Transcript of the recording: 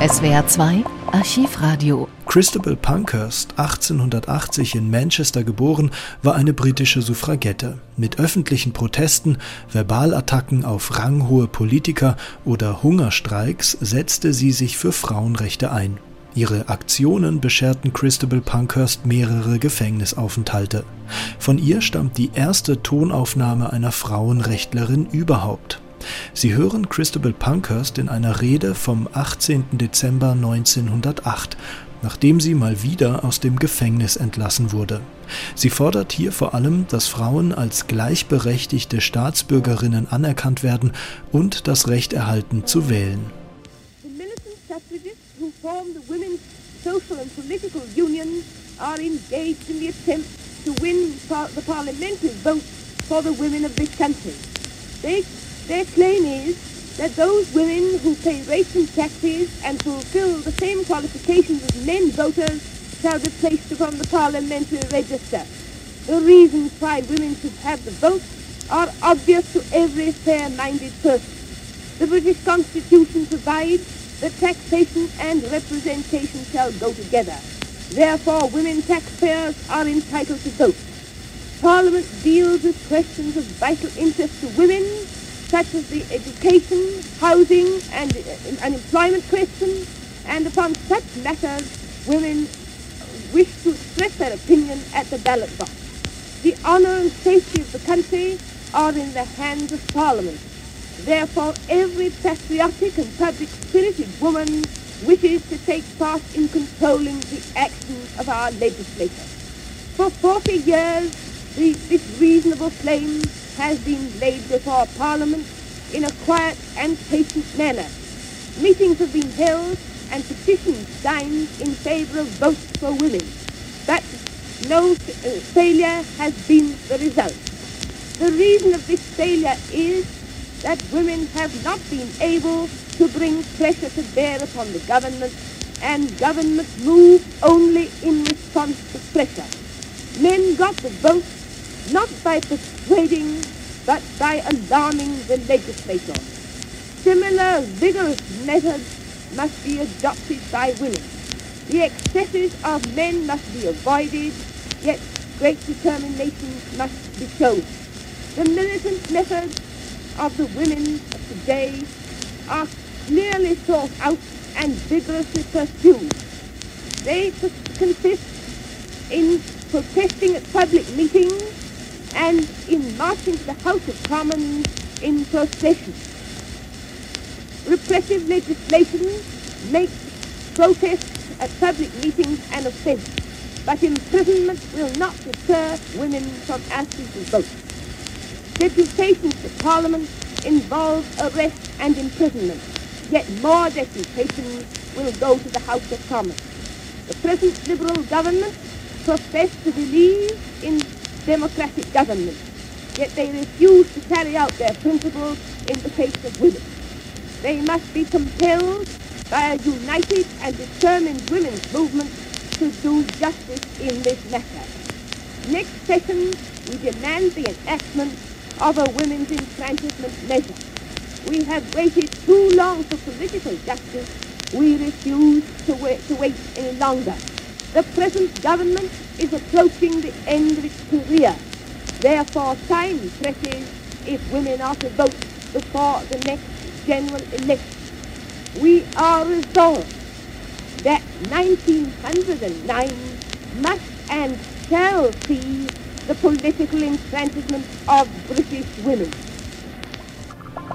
SWR 2 Archivradio. Christabel Pankhurst, 1880 in Manchester geboren, war eine britische Suffragette. Mit öffentlichen Protesten, Verbalattacken auf ranghohe Politiker oder Hungerstreiks setzte sie sich für Frauenrechte ein. Ihre Aktionen bescherten Christabel Pankhurst mehrere Gefängnisaufenthalte. Von ihr stammt die erste Tonaufnahme einer Frauenrechtlerin überhaupt. Sie hören Christabel Pankhurst in einer Rede vom 18. Dezember 1908, nachdem sie mal wieder aus dem Gefängnis entlassen wurde. Sie fordert hier vor allem, dass Frauen als gleichberechtigte Staatsbürgerinnen anerkannt werden und das Recht erhalten zu wählen. are engaged in the attempt to win the parliamentary vote for the women of Their claim is that those women who pay rates and taxes and fulfill the same qualifications as men voters shall be placed upon the parliamentary register. The reasons why women should have the vote are obvious to every fair-minded person. The British Constitution provides that taxation and representation shall go together. Therefore, women taxpayers are entitled to vote. Parliament deals with questions of vital interest to women such as the education, housing and, uh, and employment questions, and upon such matters women wish to express their opinion at the ballot box. The honour and safety of the country are in the hands of Parliament. Therefore, every patriotic and public-spirited woman wishes to take part in controlling the actions of our legislators. For 40 years, the, this reasonable claim has been laid before Parliament in a quiet and patient manner. Meetings have been held and petitions signed in favour of votes for women, but no uh, failure has been the result. The reason of this failure is that women have not been able to bring pressure to bear upon the government, and government move only in response to pressure. Men got the vote not by persuading, but by alarming the legislator. Similar vigorous methods must be adopted by women. The excesses of men must be avoided, yet great determination must be shown. The militant methods of the women of today are clearly thought out and vigorously pursued. They consist in protesting at public meetings and in marching to the House of Commons in procession. Repressive legislation makes protests at public meetings an offence, but imprisonment will not deter women from asking to vote. Deputations to Parliament involve arrest and imprisonment, yet more deputations will go to the House of Commons. The present Liberal government profess to believe in democratic government, yet they refuse to carry out their principles in the face of women. They must be compelled by a united and determined women's movement to do justice in this matter. Next session, we demand the enactment of a women's enfranchisement measure. We have waited too long for political justice. We refuse to wait, to wait any longer. The present government is approaching the end of its career. Therefore, time presses if women are to vote before the next general election. We are resolved that 1909 must and shall see the political enfranchisement of British women.